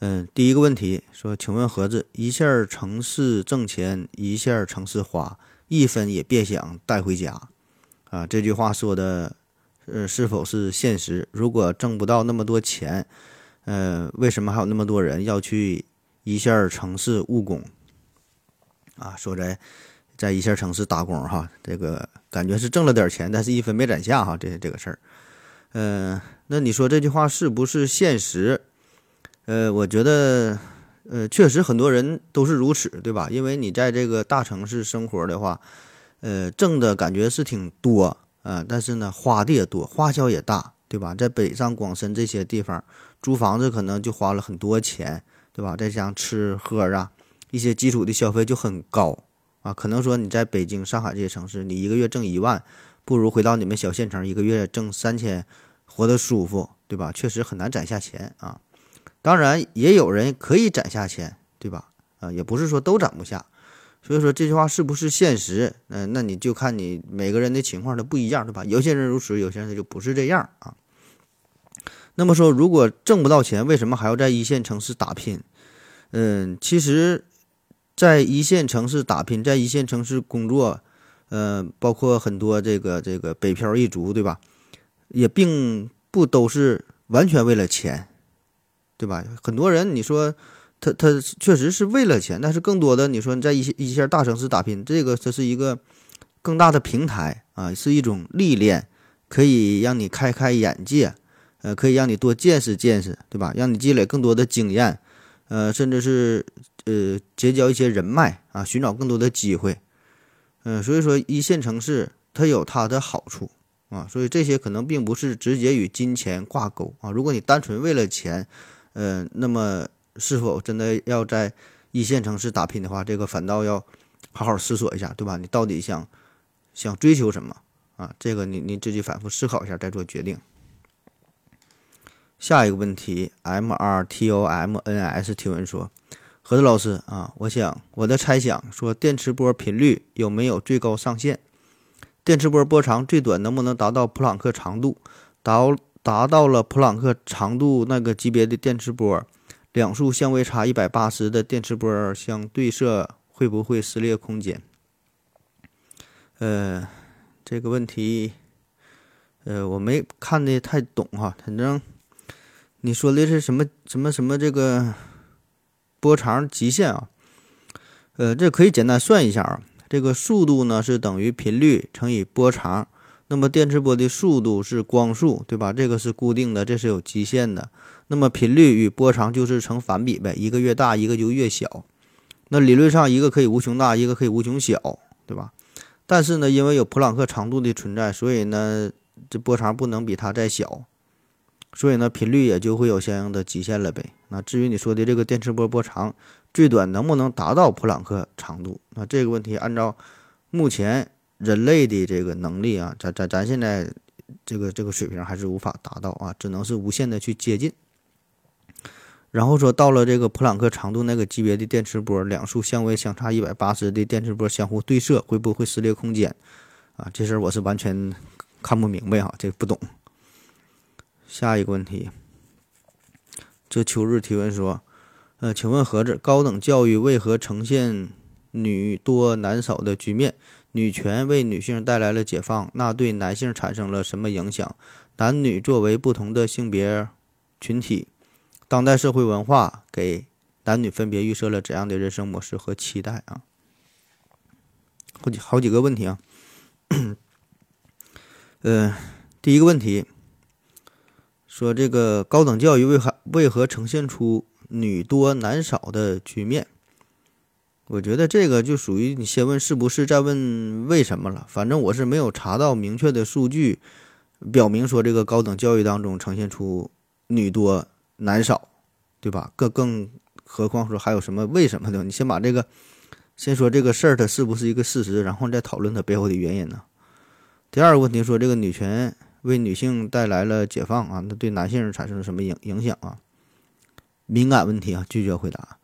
嗯，第一个问题说，请问盒子，一线城市挣钱，一线城市花，一分也别想带回家啊。这句话说的，呃，是否是现实？如果挣不到那么多钱，呃，为什么还有那么多人要去一线城市务工啊？说在。在一线城市打工，哈，这个感觉是挣了点钱，但是一分没攒下，哈，这这个事儿，嗯，那你说这句话是不是现实？呃，我觉得，呃，确实很多人都是如此，对吧？因为你在这个大城市生活的话，呃，挣的感觉是挺多啊，但是呢，花的也多，花销也大，对吧？在北上广深这些地方租房子可能就花了很多钱，对吧？再加上吃喝啊，一些基础的消费就很高。啊，可能说你在北京、上海这些城市，你一个月挣一万，不如回到你们小县城，一个月挣三千，活得舒服，对吧？确实很难攒下钱啊。当然，也有人可以攒下钱，对吧？啊，也不是说都攒不下。所以说这句话是不是现实？嗯，那你就看你每个人的情况都不一样，对吧？有些人如此，有些人他就不是这样啊。那么说，如果挣不到钱，为什么还要在一线城市打拼？嗯，其实。在一线城市打拼，在一线城市工作，呃，包括很多这个这个北漂一族，对吧？也并不都是完全为了钱，对吧？很多人你说他他确实是为了钱，但是更多的你说你在一些一线大城市打拼，这个这是一个更大的平台啊，是一种历练，可以让你开开眼界，呃，可以让你多见识见识，对吧？让你积累更多的经验，呃，甚至是。呃，结交一些人脉啊，寻找更多的机会，嗯，所以说一线城市它有它的好处啊，所以这些可能并不是直接与金钱挂钩啊。如果你单纯为了钱，呃，那么是否真的要在一线城市打拼的话，这个反倒要好好思索一下，对吧？你到底想想追求什么啊？这个你你自己反复思考一下再做决定。下一个问题，M R T O M N S 提问说。何子老师啊，我想我的猜想说，电磁波频率有没有最高上限？电磁波波长最短能不能达到普朗克长度？达达到了普朗克长度那个级别的电磁波，两束相位差一百八十的电磁波相对射会不会撕裂空间？呃，这个问题，呃，我没看的太懂哈，反正你说的是什么什么什么这个？波长极限啊，呃，这可以简单算一下啊。这个速度呢是等于频率乘以波长，那么电磁波的速度是光速，对吧？这个是固定的，这是有极限的。那么频率与波长就是成反比呗，一个越大，一个就越小。那理论上一个可以无穷大，一个可以无穷小，对吧？但是呢，因为有普朗克长度的存在，所以呢，这波长不能比它再小。所以呢，频率也就会有相应的极限了呗。那至于你说的这个电磁波波长最短能不能达到普朗克长度？那这个问题按照目前人类的这个能力啊，咱咱咱现在这个这个水平还是无法达到啊，只能是无限的去接近。然后说到了这个普朗克长度那个级别的电磁波，两束相位相差一百八十的电磁波相互对射，会不会撕裂空间？啊，这事儿我是完全看不明白哈，这不懂。下一个问题，这秋日提问说：“呃，请问盒子，高等教育为何呈现女多男少的局面？女权为女性带来了解放，那对男性产生了什么影响？男女作为不同的性别群体，当代社会文化给男女分别预设了怎样的人生模式和期待啊？好几好几个问题啊，呃，第一个问题。”说这个高等教育为何为何呈现出女多男少的局面？我觉得这个就属于你先问是不是，再问为什么了。反正我是没有查到明确的数据表明说这个高等教育当中呈现出女多男少，对吧？更更何况说还有什么为什么的？你先把这个，先说这个事儿它是不是一个事实，然后再讨论它背后的原因呢？第二个问题说这个女权为女性带来了解放啊，那对男性产生了什么影影响啊？敏感问题啊，拒绝回答。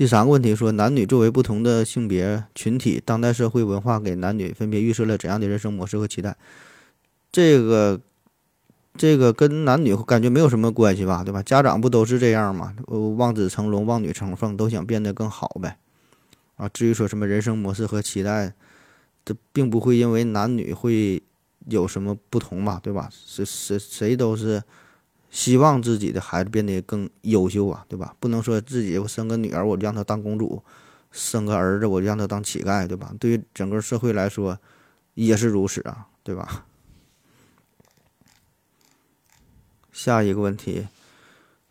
第三个问题说，男女作为不同的性别群体，当代社会文化给男女分别预设了怎样的人生模式和期待？这个，这个跟男女感觉没有什么关系吧，对吧？家长不都是这样吗？望子成龙，望女成凤，都想变得更好呗。啊，至于说什么人生模式和期待，这并不会因为男女会有什么不同嘛，对吧？谁谁谁都是。希望自己的孩子变得更优秀啊，对吧？不能说自己我生个女儿我就让她当公主，生个儿子我就让他当乞丐，对吧？对于整个社会来说也是如此啊，对吧？下一个问题，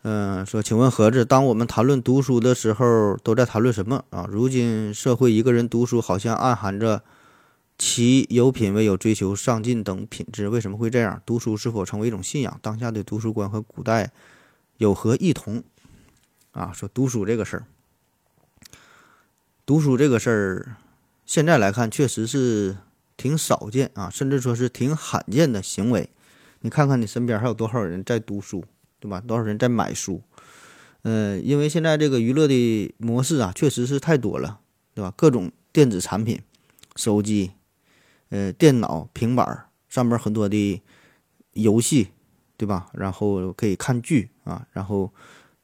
嗯，说，请问盒子，当我们谈论读书的时候，都在谈论什么啊？如今社会一个人读书，好像暗含着。其有品位、有追求、上进等品质，为什么会这样？读书是否成为一种信仰？当下的读书观和古代有何异同？啊，说读书这个事儿，读书这个事儿，现在来看确实是挺少见啊，甚至说是挺罕见的行为。你看看你身边还有多少人在读书，对吧？多少人在买书？嗯，因为现在这个娱乐的模式啊，确实是太多了，对吧？各种电子产品，手机。呃，电脑、平板儿上面很多的游戏，对吧？然后可以看剧啊，然后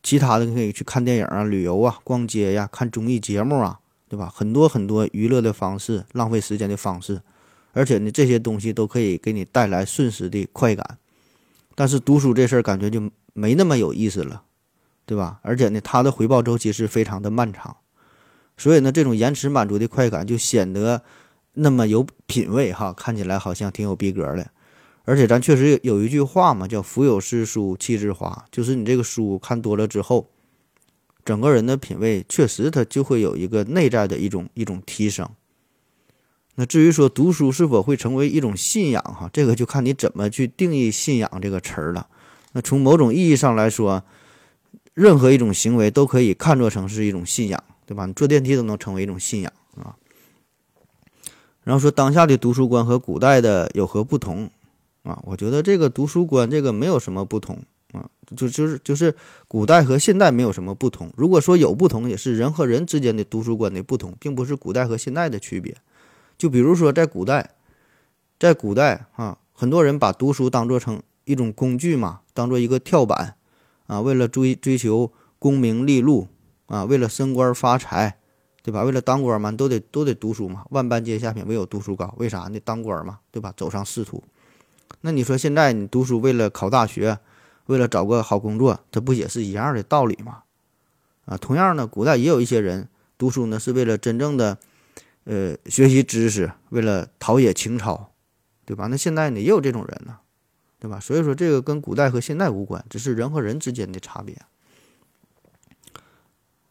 其他的可以去看电影啊、旅游啊、逛街呀、看综艺节目啊，对吧？很多很多娱乐的方式、浪费时间的方式，而且呢，这些东西都可以给你带来瞬时的快感。但是读书这事儿感觉就没那么有意思了，对吧？而且呢，它的回报周期是非常的漫长，所以呢，这种延迟满足的快感就显得。那么有品位哈，看起来好像挺有逼格的，而且咱确实有一句话嘛，叫“腹有诗书气自华”，就是你这个书看多了之后，整个人的品味确实它就会有一个内在的一种一种提升。那至于说读书是否会成为一种信仰哈，这个就看你怎么去定义“信仰”这个词儿了。那从某种意义上来说，任何一种行为都可以看作成是一种信仰，对吧？你坐电梯都能成为一种信仰啊。然后说当下的读书观和古代的有何不同啊？我觉得这个读书观这个没有什么不同啊，就就是就是古代和现代没有什么不同。如果说有不同，也是人和人之间的读书观的不同，并不是古代和现代的区别。就比如说在古代，在古代啊，很多人把读书当做成一种工具嘛，当做一个跳板啊，为了追追求功名利禄啊，为了升官发财。对吧？为了当官嘛，都得都得读书嘛。万般皆下品，唯有读书高。为啥呢？当官嘛，对吧？走上仕途。那你说现在你读书为了考大学，为了找个好工作，这不也是一样的道理吗？啊，同样呢，古代也有一些人读书呢，是为了真正的，呃，学习知识，为了陶冶情操，对吧？那现在呢，也有这种人呢，对吧？所以说这个跟古代和现代无关，只是人和人之间的差别。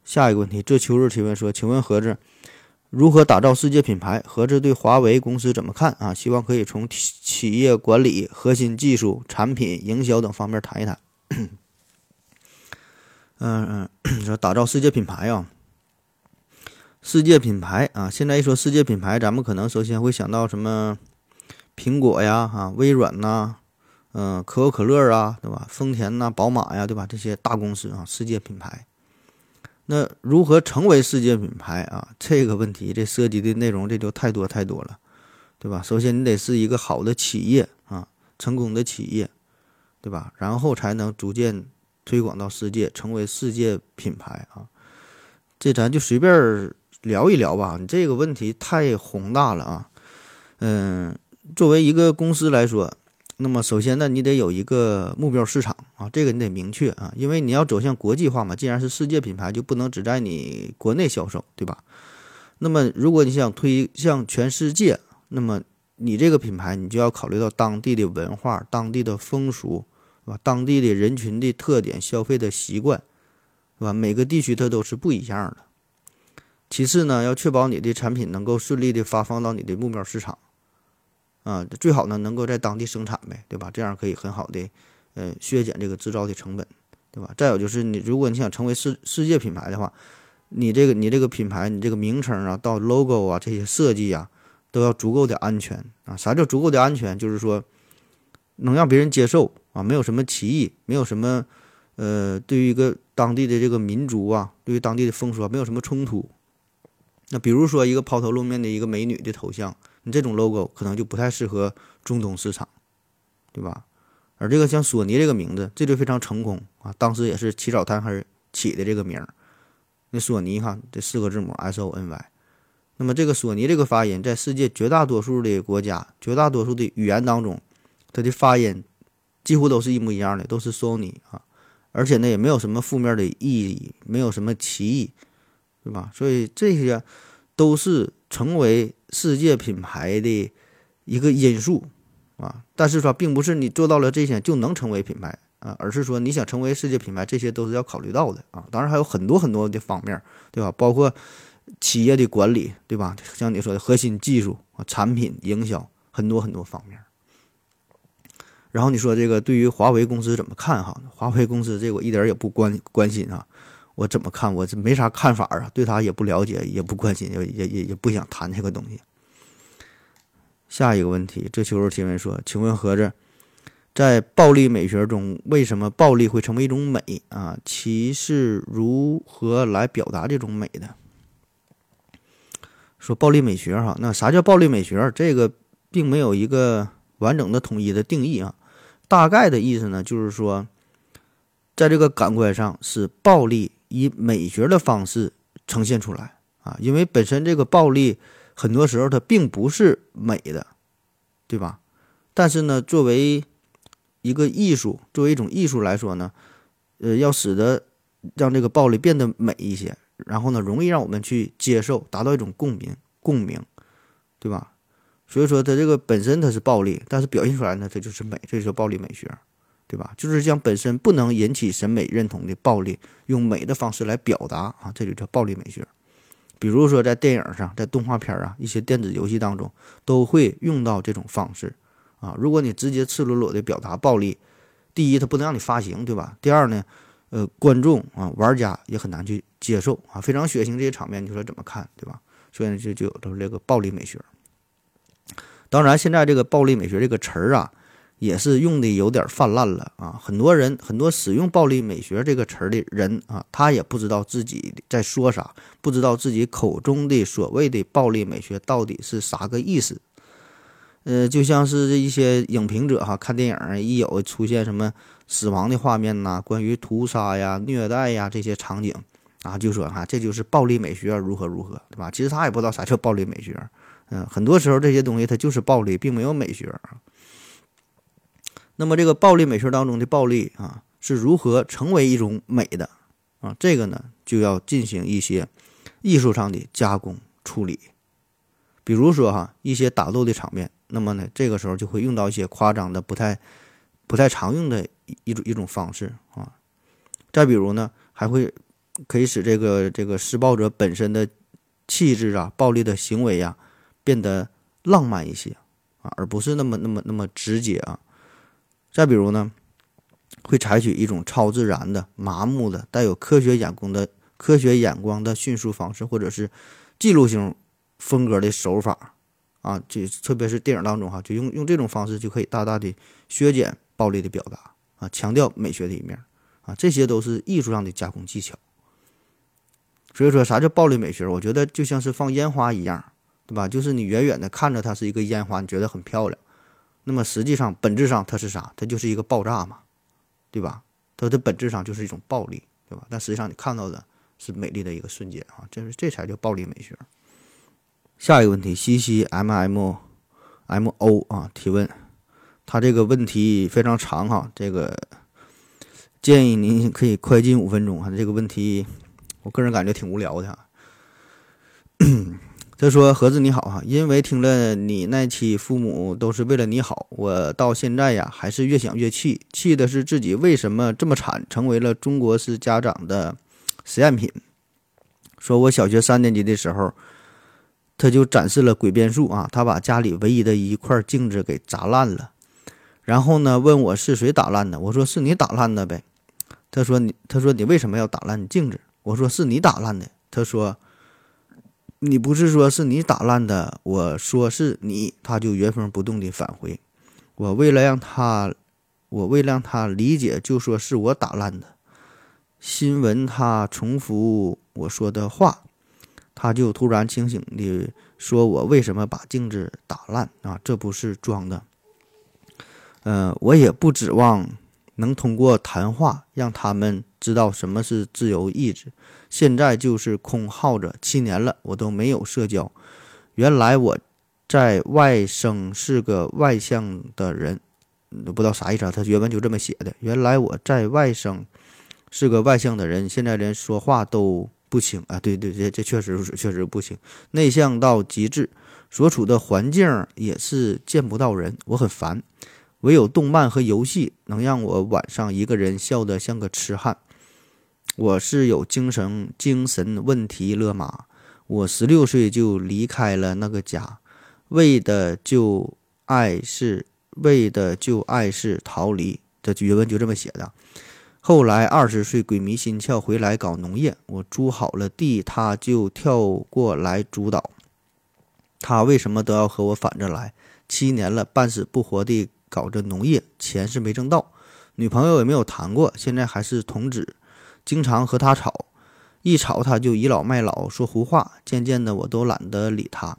下一个问题，这秋日提问说：“请问盒子如何打造世界品牌？盒子对华为公司怎么看啊？希望可以从企业管理、核心技术、产品营销等方面谈一谈。”嗯嗯，说打造世界品牌啊，世界品牌啊，现在一说世界品牌，咱们可能首先会想到什么？苹果呀，哈，微软呐，嗯，可口可乐啊，对吧？丰田呐，宝马呀，对吧？这些大公司啊，世界品牌。那如何成为世界品牌啊？这个问题，这涉及的内容这就太多太多了，对吧？首先你得是一个好的企业啊，成功的企业，对吧？然后才能逐渐推广到世界，成为世界品牌啊。这咱就随便聊一聊吧。你这个问题太宏大了啊。嗯，作为一个公司来说。那么首先呢，你得有一个目标市场啊，这个你得明确啊，因为你要走向国际化嘛。既然是世界品牌，就不能只在你国内销售，对吧？那么如果你想推向全世界，那么你这个品牌你就要考虑到当地的文化、当地的风俗，是吧？当地的人群的特点、消费的习惯，是吧？每个地区它都是不一样的。其次呢，要确保你的产品能够顺利的发放到你的目标市场。啊，最好呢能够在当地生产呗，对吧？这样可以很好的，呃，削减这个制造的成本，对吧？再有就是你，如果你想成为世世界品牌的话，你这个你这个品牌，你这个名称啊，到 logo 啊这些设计啊，都要足够的安全啊。啥叫足够的安全？就是说能让别人接受啊，没有什么歧义，没有什么呃，对于一个当地的这个民族啊，对于当地的风俗啊，没有什么冲突。那比如说一个抛头露面的一个美女的头像，你这种 logo 可能就不太适合中东市场，对吧？而这个像索尼这个名字，这就非常成功啊！当时也是起早贪黑起的这个名儿。那索尼哈，这四个字母 S O N Y。那么这个索尼这个发音，在世界绝大多数的国家、绝大多数的语言当中，它的发音几乎都是一模一样的，都是索尼啊。而且呢，也没有什么负面的意义，没有什么歧义，对吧？所以这些都是成为世界品牌的一个因素。啊，但是说并不是你做到了这些就能成为品牌啊，而是说你想成为世界品牌，这些都是要考虑到的啊。当然还有很多很多的方面，对吧？包括企业的管理，对吧？像你说的核心技术啊、产品营销，很多很多方面。然后你说这个对于华为公司怎么看哈？华为公司这我一点也不关关心啊，我怎么看？我这没啥看法啊，对他也不了解，也不关心，也也也也不想谈这个东西。下一个问题，这球球提问说：“请问盒子，在暴力美学中，为什么暴力会成为一种美啊？其是如何来表达这种美的？”说暴力美学哈，那啥叫暴力美学？这个并没有一个完整的统一的定义啊。大概的意思呢，就是说，在这个感官上，是暴力以美学的方式呈现出来啊。因为本身这个暴力。很多时候它并不是美的，对吧？但是呢，作为一个艺术，作为一种艺术来说呢，呃，要使得让这个暴力变得美一些，然后呢，容易让我们去接受，达到一种共鸣，共鸣，对吧？所以说，它这个本身它是暴力，但是表现出来呢，它就是美，这就是暴力美学，对吧？就是将本身不能引起审美认同的暴力，用美的方式来表达啊，这就叫暴力美学。比如说，在电影上，在动画片啊，一些电子游戏当中，都会用到这种方式啊。如果你直接赤裸裸的表达暴力，第一，它不能让你发行，对吧？第二呢，呃，观众啊，玩家也很难去接受啊。非常血腥这些场面，你说怎么看，对吧？所以就就有了这个暴力美学。当然，现在这个暴力美学这个词儿啊。也是用的有点泛滥了啊！很多人很多使用“暴力美学”这个词儿的人啊，他也不知道自己在说啥，不知道自己口中的所谓的“暴力美学”到底是啥个意思。呃，就像是一些影评者哈，看电影一有出现什么死亡的画面呐，关于屠杀呀、虐待呀这些场景啊，就说哈，这就是暴力美学，如何如何，对吧？其实他也不知道啥叫暴力美学。嗯，很多时候这些东西它就是暴力，并没有美学啊。那么这个暴力美学当中的暴力啊，是如何成为一种美的啊？这个呢，就要进行一些艺术上的加工处理。比如说哈，一些打斗的场面，那么呢，这个时候就会用到一些夸张的、不太不太常用的一种一种方式啊。再比如呢，还会可以使这个这个施暴者本身的气质啊、暴力的行为呀变得浪漫一些啊，而不是那么那么那么直接啊。再比如呢，会采取一种超自然的、麻木的、带有科学眼光的科学眼光的叙述方式，或者是记录性风格的手法啊，就特别是电影当中哈，就用用这种方式就可以大大的削减暴力的表达啊，强调美学的一面啊，这些都是艺术上的加工技巧。所以说，啥叫暴力美学？我觉得就像是放烟花一样，对吧？就是你远远的看着它是一个烟花，你觉得很漂亮。那么实际上，本质上它是啥？它就是一个爆炸嘛，对吧？它的本质上就是一种暴力，对吧？但实际上你看到的是美丽的一个瞬间啊，这是这才叫暴力美学。下一个问题，西西 M M M O 啊提问，他这个问题非常长哈，这个建议您可以快进五分钟哈。这个问题，我个人感觉挺无聊的哈。他说：“盒子你好哈，因为听了你那期父母都是为了你好，我到现在呀还是越想越气，气的是自己为什么这么惨，成为了中国式家长的实验品。说我小学三年级的时候，他就展示了诡辩术啊，他把家里唯一的一块镜子给砸烂了，然后呢问我是谁打烂的，我说是你打烂的呗。他说你，他说你为什么要打烂镜子？我说是你打烂的。他说你不是说是你打烂的，我说是你，他就原封不动的返回。我为了让他，我为了让他理解，就说是我打烂的。新闻他重复我说的话，他就突然清醒的说：“我为什么把镜子打烂啊？这不是装的。嗯，我也不指望能通过谈话让他们知道什么是自由意志。现在就是空耗着，七年了，我都没有社交。原来我在外省是个外向的人，不知道啥意思啊？他原文就这么写的。原来我在外省。”是个外向的人，现在连说话都不清啊！对对，这这确实是确实不行，内向到极致，所处的环境也是见不到人，我很烦。唯有动漫和游戏能让我晚上一个人笑得像个痴汉。我是有精神精神问题了吗？我十六岁就离开了那个家，为的就爱是为的就爱是逃离。这原文就这么写的。后来二十岁鬼迷心窍回来搞农业，我租好了地，他就跳过来主导。他为什么都要和我反着来？七年了，半死不活地搞着农业，钱是没挣到，女朋友也没有谈过，现在还是童子，经常和他吵，一吵他就倚老卖老说胡话，渐渐的我都懒得理他。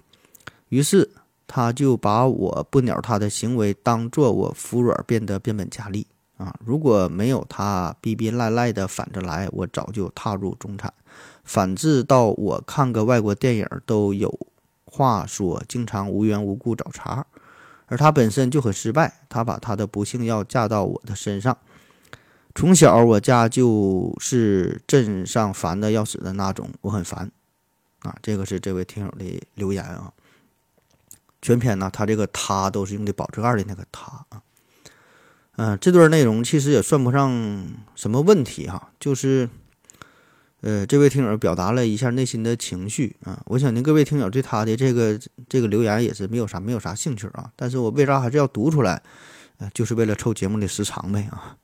于是他就把我不鸟他的行为当做我服软，变得变本加厉。啊！如果没有他逼逼赖赖的反着来，我早就踏入中产。反之，到我看个外国电影都有话说，经常无缘无故找茬。而他本身就很失败，他把他的不幸要嫁到我的身上。从小我家就是镇上烦的要死的那种，我很烦。啊，这个是这位听友的留言啊。全篇呢，他这个他都是用的保字盖的那个他啊。嗯，这段内容其实也算不上什么问题哈，就是，呃，这位听友表达了一下内心的情绪啊。我想您，各位听友对他的这个这个留言也是没有啥没有啥兴趣啊。但是我为啥还是要读出来？就是为了凑节目的时长呗啊。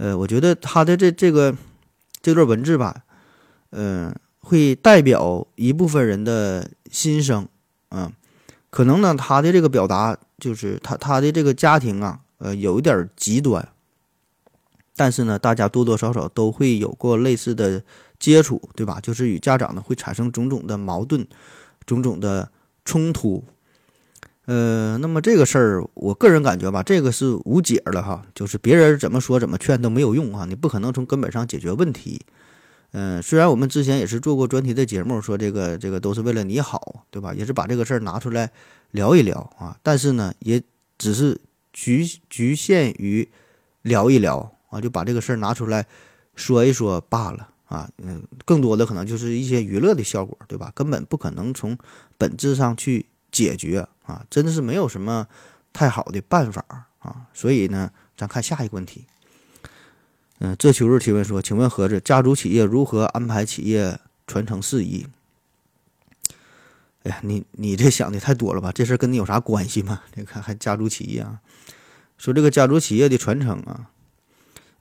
呃，我觉得他的这这个这段文字吧，嗯，会代表一部分人的心声啊。可能呢，他的这个表达就是他他的这个家庭啊。呃，有一点极端，但是呢，大家多多少少都会有过类似的接触，对吧？就是与家长呢会产生种种的矛盾，种种的冲突。呃，那么这个事儿，我个人感觉吧，这个是无解了哈，就是别人怎么说怎么劝都没有用啊，你不可能从根本上解决问题。嗯，虽然我们之前也是做过专题的节目，说这个这个都是为了你好，对吧？也是把这个事儿拿出来聊一聊啊，但是呢，也只是。局局限于聊一聊啊，就把这个事儿拿出来说一说罢了啊。嗯，更多的可能就是一些娱乐的效果，对吧？根本不可能从本质上去解决啊，真的是没有什么太好的办法啊。所以呢，咱看下一个问题。嗯，这秋日提问说，请问盒子，家族企业如何安排企业传承事宜？哎呀，你你这想的太多了吧？这事跟你有啥关系吗？你看还家族企业啊？说这个家族企业的传承啊，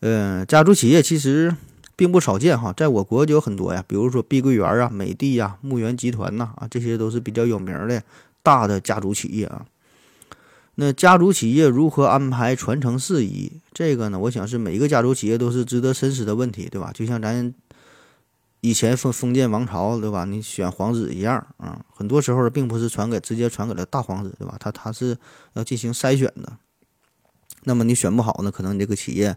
呃，家族企业其实并不少见哈，在我国就有很多呀，比如说碧桂园啊、美的呀、牧原集团呐啊，这些都是比较有名的大的家族企业啊。那家族企业如何安排传承事宜？这个呢，我想是每一个家族企业都是值得深思的问题，对吧？就像咱。以前封封建王朝，对吧？你选皇子一样啊，很多时候并不是传给直接传给了大皇子，对吧？他他是要进行筛选的。那么你选不好呢，可能你这个企业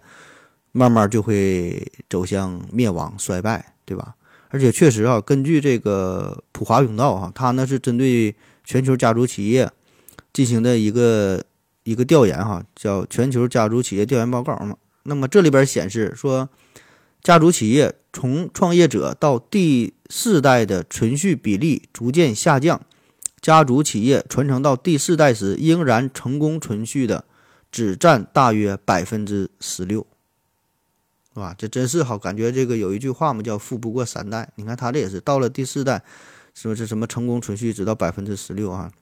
慢慢就会走向灭亡衰败，对吧？而且确实啊，根据这个普华永道哈，他呢是针对全球家族企业进行的一个一个调研哈，叫全球家族企业调研报告嘛。那么这里边显示说。家族企业从创业者到第四代的存续比例逐渐下降，家族企业传承到第四代时，仍然成功存续的只占大约百分之十六，是吧？这真是好，感觉这个有一句话嘛，叫“富不过三代”。你看他这也是到了第四代，说是什么成功存续只到百分之十六啊？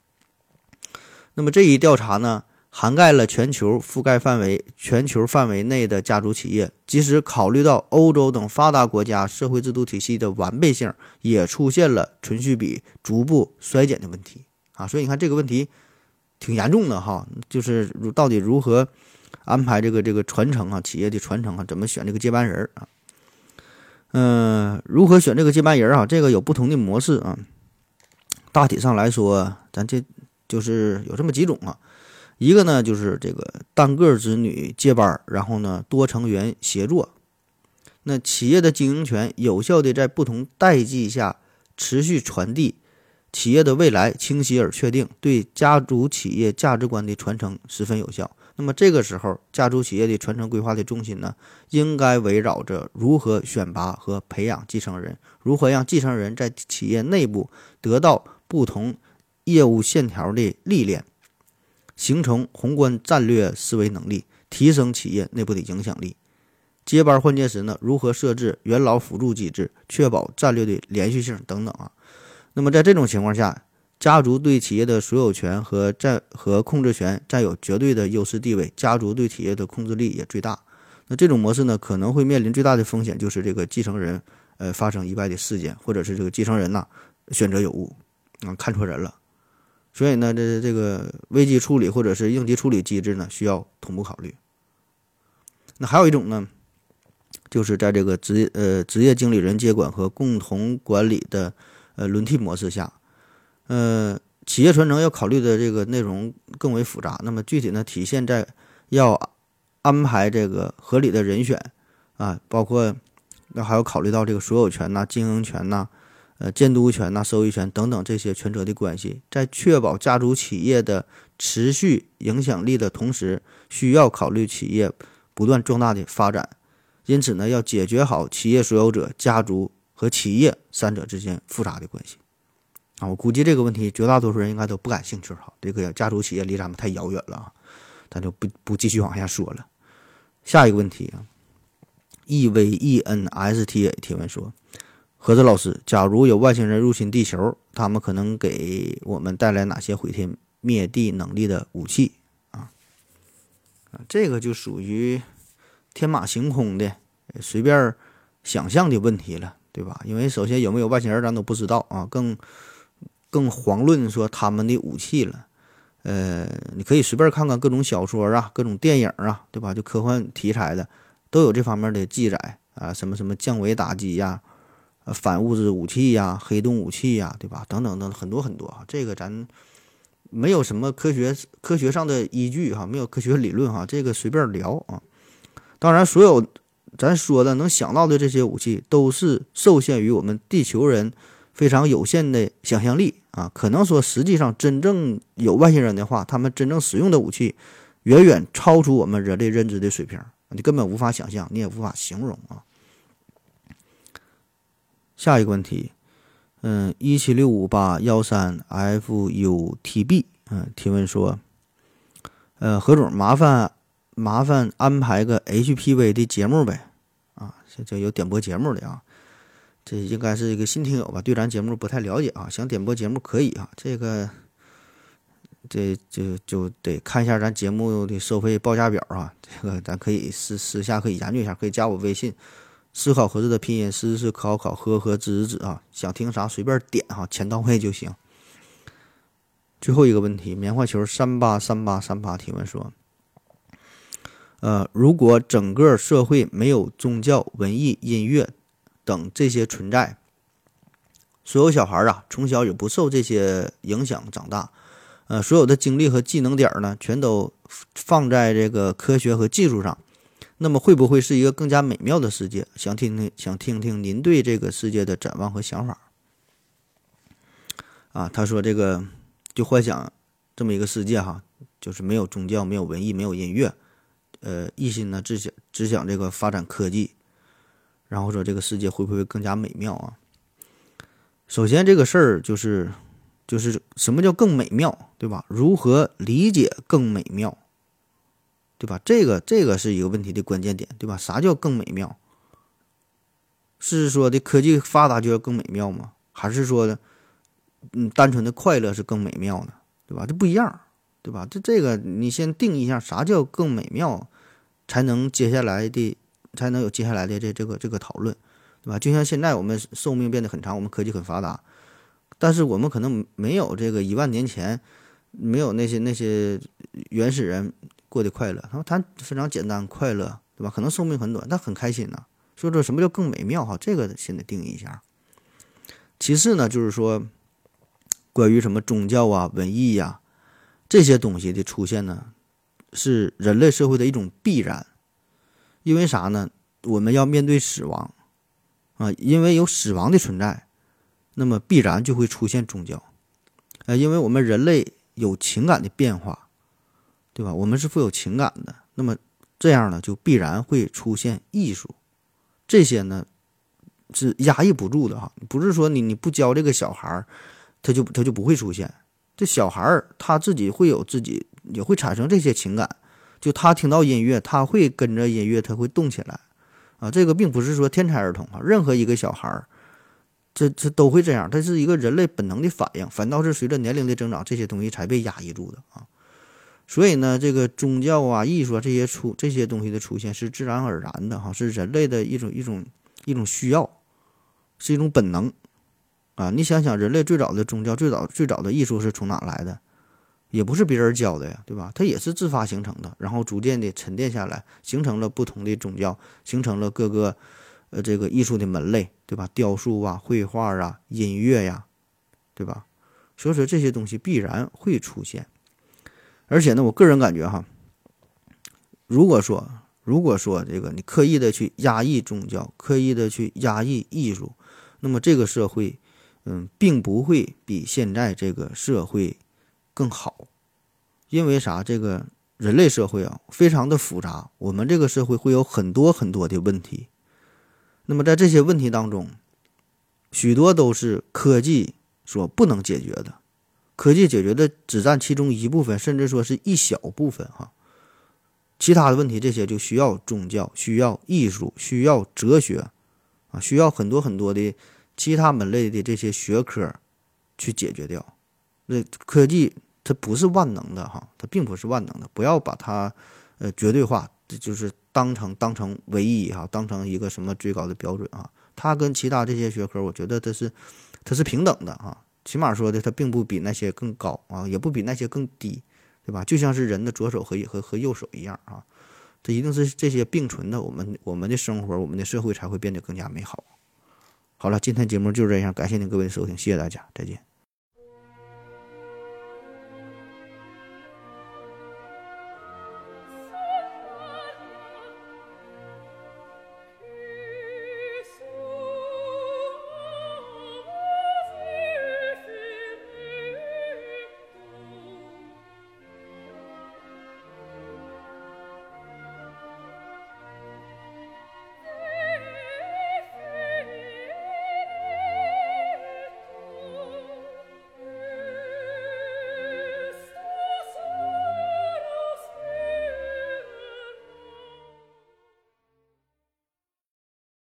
那么这一调查呢，涵盖了全球覆盖范围、全球范围内的家族企业，即使考虑到欧洲等发达国家社会制度体系的完备性，也出现了存续比逐步衰减的问题啊！所以你看这个问题挺严重的哈，就是如到底如何安排这个这个传承啊，企业的传承啊，怎么选这个接班人啊？嗯，如何选这个接班人啊？这个有不同的模式啊。大体上来说，咱这就是有这么几种啊。一个呢，就是这个单个子女接班，然后呢多成员协作。那企业的经营权有效的在不同代际下持续传递，企业的未来清晰而确定，对家族企业价值观的传承十分有效。那么这个时候，家族企业的传承规划的重心呢，应该围绕着如何选拔和培养继承人，如何让继承人在企业内部得到不同业务线条的历练。形成宏观战略思维能力，提升企业内部的影响力。接班换届时呢，如何设置元老辅助机制，确保战略的连续性等等啊？那么在这种情况下，家族对企业的所有权和占和控制权占有绝对的优势地位，家族对企业的控制力也最大。那这种模式呢，可能会面临最大的风险，就是这个继承人呃发生意外的事件，或者是这个继承人呐选择有误啊，看错人了。所以呢，这这个危机处理或者是应急处理机制呢，需要同步考虑。那还有一种呢，就是在这个职呃职业经理人接管和共同管理的呃轮替模式下，呃，企业传承要考虑的这个内容更为复杂。那么具体呢，体现在要安排这个合理的人选啊，包括那还要考虑到这个所有权呐、经营权呐。呃，监督权呐、收益权等等这些权责的关系，在确保家族企业的持续影响力的同时，需要考虑企业不断壮大的发展。因此呢，要解决好企业所有者、家族和企业三者之间复杂的关系。啊，我估计这个问题绝大多数人应该都不感兴趣哈。这个家族企业离咱们太遥远了啊，咱就不不继续往下说了。下一个问题啊，e v e n s t a 提问说。何子老师，假如有外星人入侵地球，他们可能给我们带来哪些毁天灭地能力的武器啊？啊，这个就属于天马行空的、随便想象的问题了，对吧？因为首先有没有外星人咱都不知道啊，更更遑论说他们的武器了。呃，你可以随便看看各种小说啊、各种电影啊，对吧？就科幻题材的都有这方面的记载啊，什么什么降维打击呀。反物质武器呀，黑洞武器呀，对吧？等等等，很多很多啊。这个咱没有什么科学科学上的依据哈，没有科学理论哈，这个随便聊啊。当然，所有咱说的能想到的这些武器，都是受限于我们地球人非常有限的想象力啊。可能说，实际上真正有外星人的话，他们真正使用的武器，远远超出我们人类认知的水平，你根本无法想象，你也无法形容啊。下一个问题，嗯，一七六五八幺三 FUTB，嗯，提问说，呃，何总，麻烦麻烦安排个 HPV 的节目呗，啊，这这有点播节目的啊，这应该是一个新听友吧，对咱节目不太了解啊，想点播节目可以啊，这个这就就得看一下咱节目的收费报价表啊，这个咱可以私私下可以研究一下，可以加我微信。思考合适的拼音，思思考考呵呵知知啊，想听啥随便点哈，钱到位就行。最后一个问题，棉花球三八三八三八提问说：呃，如果整个社会没有宗教、文艺、音乐等这些存在，所有小孩啊从小也不受这些影响长大，呃，所有的精力和技能点呢，全都放在这个科学和技术上。那么会不会是一个更加美妙的世界？想听听，想听听您对这个世界的展望和想法。啊，他说这个就幻想这么一个世界哈，就是没有宗教，没有文艺，没有音乐，呃，一心呢只想只想这个发展科技，然后说这个世界会不会更加美妙啊？首先这个事儿就是就是什么叫更美妙，对吧？如何理解更美妙？对吧？这个这个是一个问题的关键点，对吧？啥叫更美妙？是说的科技发达就要更美妙吗？还是说的，嗯，单纯的快乐是更美妙的，对吧？这不一样，对吧？这这个你先定一下啥叫更美妙，才能接下来的才能有接下来的这这个这个讨论，对吧？就像现在我们寿命变得很长，我们科技很发达，但是我们可能没有这个一万年前没有那些那些原始人过得快乐，他说他非常简单快乐，对吧？可能寿命很短，但很开心呢。所以说什么叫更美妙？哈，这个先得定义一下。其次呢，就是说关于什么宗教啊、文艺呀。这些东西的出现呢，是人类社会的一种必然，因为啥呢？我们要面对死亡，啊，因为有死亡的存在，那么必然就会出现宗教，啊，因为我们人类有情感的变化，对吧？我们是富有情感的，那么这样呢，就必然会出现艺术，这些呢是压抑不住的哈，不是说你你不教这个小孩儿，他就他就不会出现。这小孩儿他自己会有自己，也会产生这些情感。就他听到音乐，他会跟着音乐，他会动起来。啊，这个并不是说天才儿童啊，任何一个小孩儿，这这都会这样。它是一个人类本能的反应，反倒是随着年龄的增长，这些东西才被压抑住的啊。所以呢，这个宗教啊、艺术啊这些出这些东西的出现是自然而然的哈，是人类的一种一种一种需要，是一种本能。啊，你想想，人类最早的宗教、最早最早的艺术是从哪来的？也不是别人教的呀，对吧？它也是自发形成的，然后逐渐的沉淀下来，形成了不同的宗教，形成了各个呃这个艺术的门类，对吧？雕塑啊、绘画啊、音乐呀，对吧？所以说这些东西必然会出现。而且呢，我个人感觉哈，如果说如果说这个你刻意的去压抑宗教，刻意的去压抑艺术，那么这个社会。嗯，并不会比现在这个社会更好，因为啥？这个人类社会啊，非常的复杂。我们这个社会会有很多很多的问题。那么在这些问题当中，许多都是科技所不能解决的。科技解决的只占其中一部分，甚至说是一小部分哈。其他的问题，这些就需要宗教、需要艺术、需要哲学啊，需要很多很多的。其他门类的这些学科去解决掉，那科技它不是万能的哈，它并不是万能的，不要把它呃绝对化，就是当成当成唯一哈，当成一个什么最高的标准啊。它跟其他这些学科，我觉得它是它是平等的啊，起码说的它并不比那些更高啊，也不比那些更低，对吧？就像是人的左手和和和右手一样啊，它一定是这些并存的，我们我们的生活，我们的社会才会变得更加美好。好了，今天节目就这样，感谢您各位的收听，谢谢大家，再见。